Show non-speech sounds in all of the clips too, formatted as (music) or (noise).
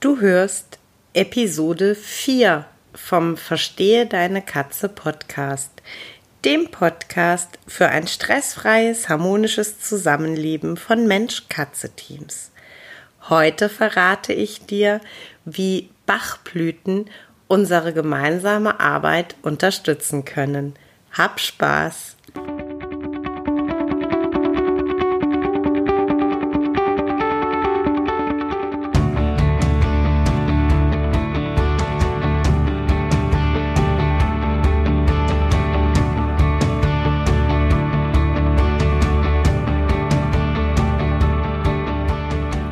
Du hörst Episode 4 vom Verstehe deine Katze Podcast, dem Podcast für ein stressfreies, harmonisches Zusammenleben von Mensch-Katze-Teams. Heute verrate ich dir, wie Bachblüten unsere gemeinsame Arbeit unterstützen können. Hab Spaß!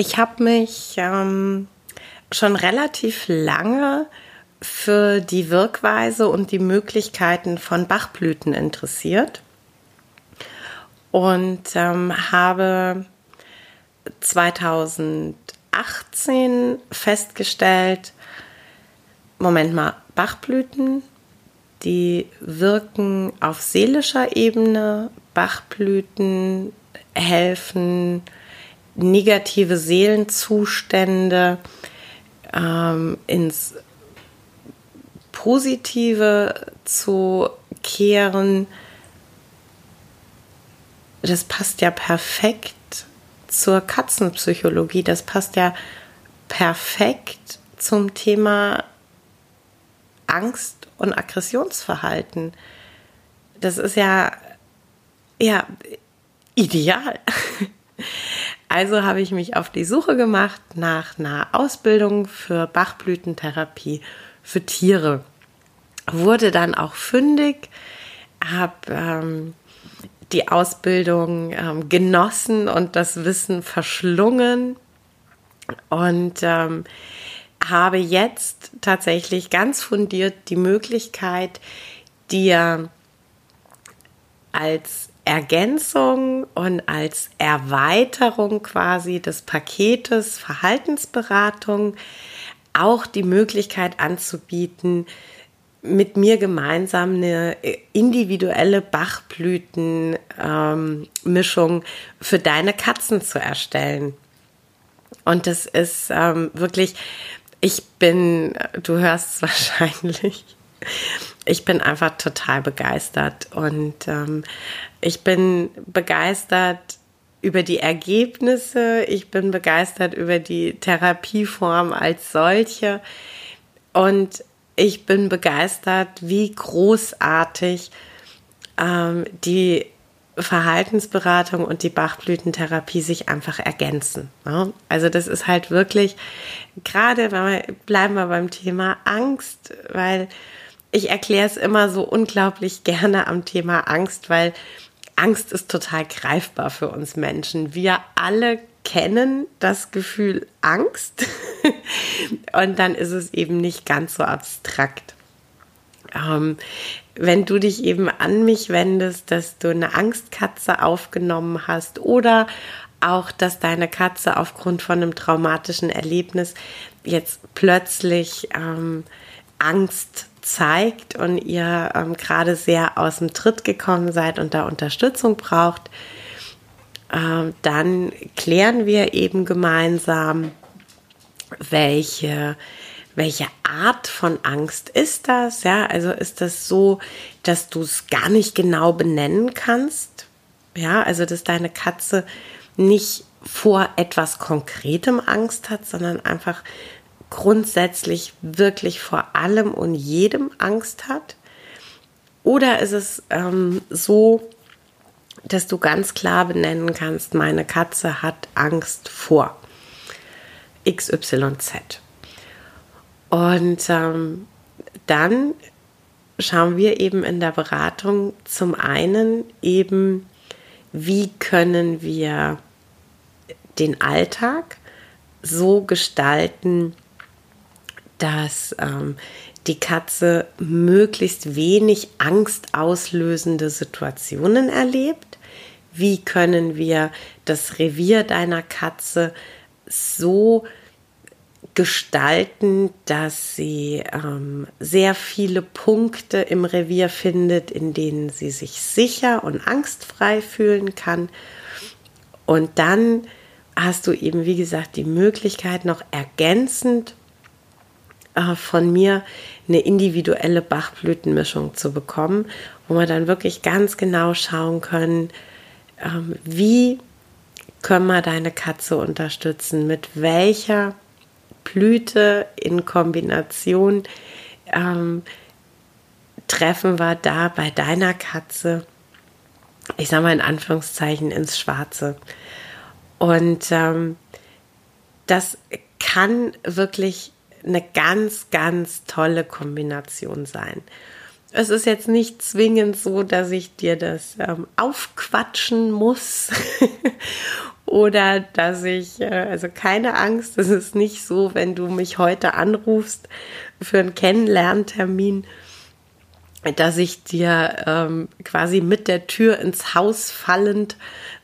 Ich habe mich ähm, schon relativ lange für die Wirkweise und die Möglichkeiten von Bachblüten interessiert. Und ähm, habe 2018 festgestellt, Moment mal, Bachblüten, die wirken auf seelischer Ebene, Bachblüten helfen negative Seelenzustände ähm, ins Positive zu kehren, das passt ja perfekt zur Katzenpsychologie, das passt ja perfekt zum Thema Angst und Aggressionsverhalten. Das ist ja, ja, ideal. (laughs) Also habe ich mich auf die Suche gemacht nach einer Ausbildung für Bachblütentherapie für Tiere. Wurde dann auch fündig, habe ähm, die Ausbildung ähm, genossen und das Wissen verschlungen und ähm, habe jetzt tatsächlich ganz fundiert die Möglichkeit, dir als Ergänzung und als Erweiterung quasi des Paketes Verhaltensberatung auch die Möglichkeit anzubieten, mit mir gemeinsam eine individuelle Bachblütenmischung ähm, für deine Katzen zu erstellen. Und das ist ähm, wirklich, ich bin, du hörst es (laughs) wahrscheinlich, ich bin einfach total begeistert und ähm, ich bin begeistert über die Ergebnisse, ich bin begeistert über die Therapieform als solche und ich bin begeistert, wie großartig ähm, die Verhaltensberatung und die Bachblütentherapie sich einfach ergänzen. Ne? Also das ist halt wirklich, gerade bleiben wir beim Thema Angst, weil ich erkläre es immer so unglaublich gerne am Thema Angst, weil Angst ist total greifbar für uns Menschen. Wir alle kennen das Gefühl Angst (laughs) und dann ist es eben nicht ganz so abstrakt. Ähm, wenn du dich eben an mich wendest, dass du eine Angstkatze aufgenommen hast oder auch, dass deine Katze aufgrund von einem traumatischen Erlebnis jetzt plötzlich ähm, Angst zeigt und ihr ähm, gerade sehr aus dem Tritt gekommen seid und da Unterstützung braucht, ähm, dann klären wir eben gemeinsam, welche, welche Art von Angst ist das? Ja, also ist das so, dass du es gar nicht genau benennen kannst? Ja, also dass deine Katze nicht vor etwas Konkretem Angst hat, sondern einfach grundsätzlich wirklich vor allem und jedem Angst hat? Oder ist es ähm, so, dass du ganz klar benennen kannst, meine Katze hat Angst vor XYZ? Und ähm, dann schauen wir eben in der Beratung zum einen eben, wie können wir den Alltag so gestalten, dass ähm, die Katze möglichst wenig angstauslösende Situationen erlebt. Wie können wir das Revier deiner Katze so gestalten, dass sie ähm, sehr viele Punkte im Revier findet, in denen sie sich sicher und angstfrei fühlen kann. Und dann hast du eben, wie gesagt, die Möglichkeit, noch ergänzend von mir eine individuelle Bachblütenmischung zu bekommen, wo wir dann wirklich ganz genau schauen können, ähm, wie können wir deine Katze unterstützen, mit welcher Blüte in Kombination ähm, treffen wir da bei deiner Katze, ich sage mal in Anführungszeichen, ins Schwarze. Und ähm, das kann wirklich eine ganz, ganz tolle Kombination sein. Es ist jetzt nicht zwingend so, dass ich dir das ähm, aufquatschen muss (laughs) oder dass ich, äh, also keine Angst, es ist nicht so, wenn du mich heute anrufst für einen Kennenlerntermin, dass ich dir ähm, quasi mit der Tür ins Haus fallend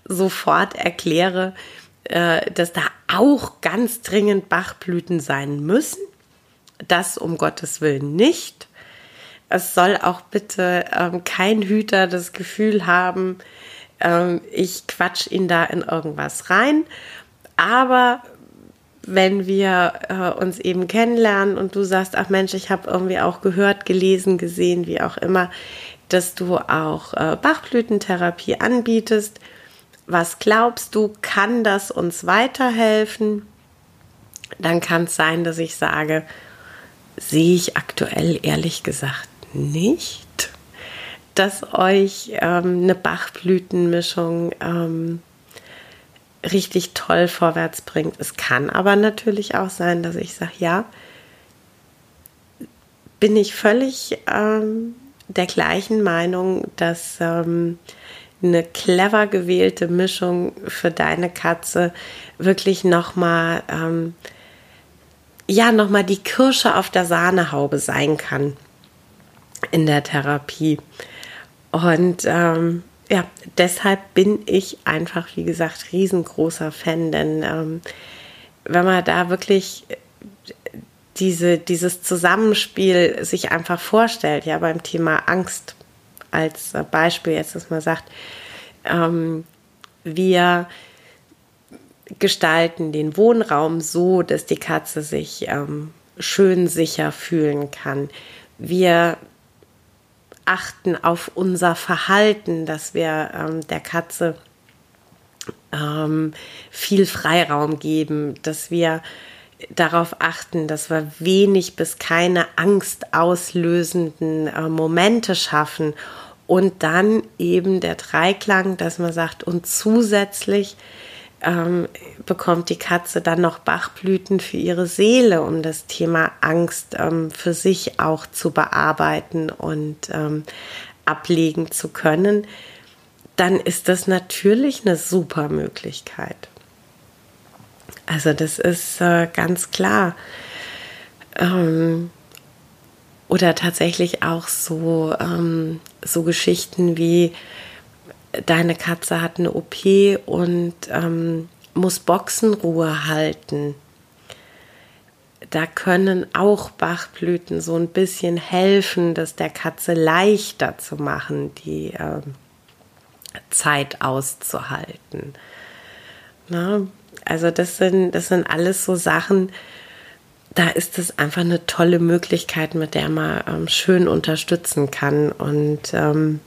sofort erkläre, äh, dass da auch ganz dringend Bachblüten sein müssen. Das um Gottes Willen nicht. Es soll auch bitte ähm, kein Hüter das Gefühl haben, ähm, ich quatsch ihn da in irgendwas rein. Aber wenn wir äh, uns eben kennenlernen und du sagst, ach Mensch, ich habe irgendwie auch gehört, gelesen, gesehen, wie auch immer, dass du auch äh, Bachblütentherapie anbietest, was glaubst du, kann das uns weiterhelfen? Dann kann es sein, dass ich sage, sehe ich aktuell ehrlich gesagt nicht, dass euch ähm, eine Bachblütenmischung ähm, richtig toll vorwärts bringt. Es kann aber natürlich auch sein, dass ich sage, ja, bin ich völlig ähm, der gleichen Meinung, dass ähm, eine clever gewählte Mischung für deine Katze wirklich nochmal, ähm, ja, nochmal die Kirsche auf der Sahnehaube sein kann in der Therapie. Und ähm, ja, deshalb bin ich einfach, wie gesagt, riesengroßer Fan, denn ähm, wenn man da wirklich diese, dieses Zusammenspiel sich einfach vorstellt, ja, beim Thema Angst, als Beispiel jetzt, dass man sagt, ähm, wir gestalten den Wohnraum so, dass die Katze sich ähm, schön sicher fühlen kann. Wir achten auf unser Verhalten, dass wir ähm, der Katze ähm, viel Freiraum geben, dass wir darauf achten, dass wir wenig bis keine angstauslösenden äh, Momente schaffen und dann eben der Dreiklang, dass man sagt, und zusätzlich ähm, bekommt die Katze dann noch Bachblüten für ihre Seele, um das Thema Angst ähm, für sich auch zu bearbeiten und ähm, ablegen zu können, dann ist das natürlich eine super Möglichkeit. Also das ist äh, ganz klar. Ähm, oder tatsächlich auch so, ähm, so Geschichten wie deine Katze hat eine OP und ähm, muss Boxenruhe halten. Da können auch Bachblüten so ein bisschen helfen, das der Katze leichter zu machen, die äh, Zeit auszuhalten. Na, also das sind, das sind alles so Sachen, da ist es einfach eine tolle Möglichkeit, mit der man ähm, schön unterstützen kann. Und ähm,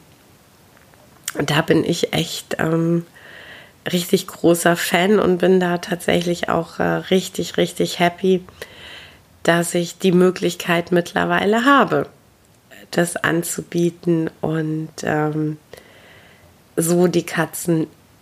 da bin ich echt ähm, richtig großer Fan und bin da tatsächlich auch äh, richtig, richtig happy, dass ich die Möglichkeit mittlerweile habe, das anzubieten und ähm, so die Katzen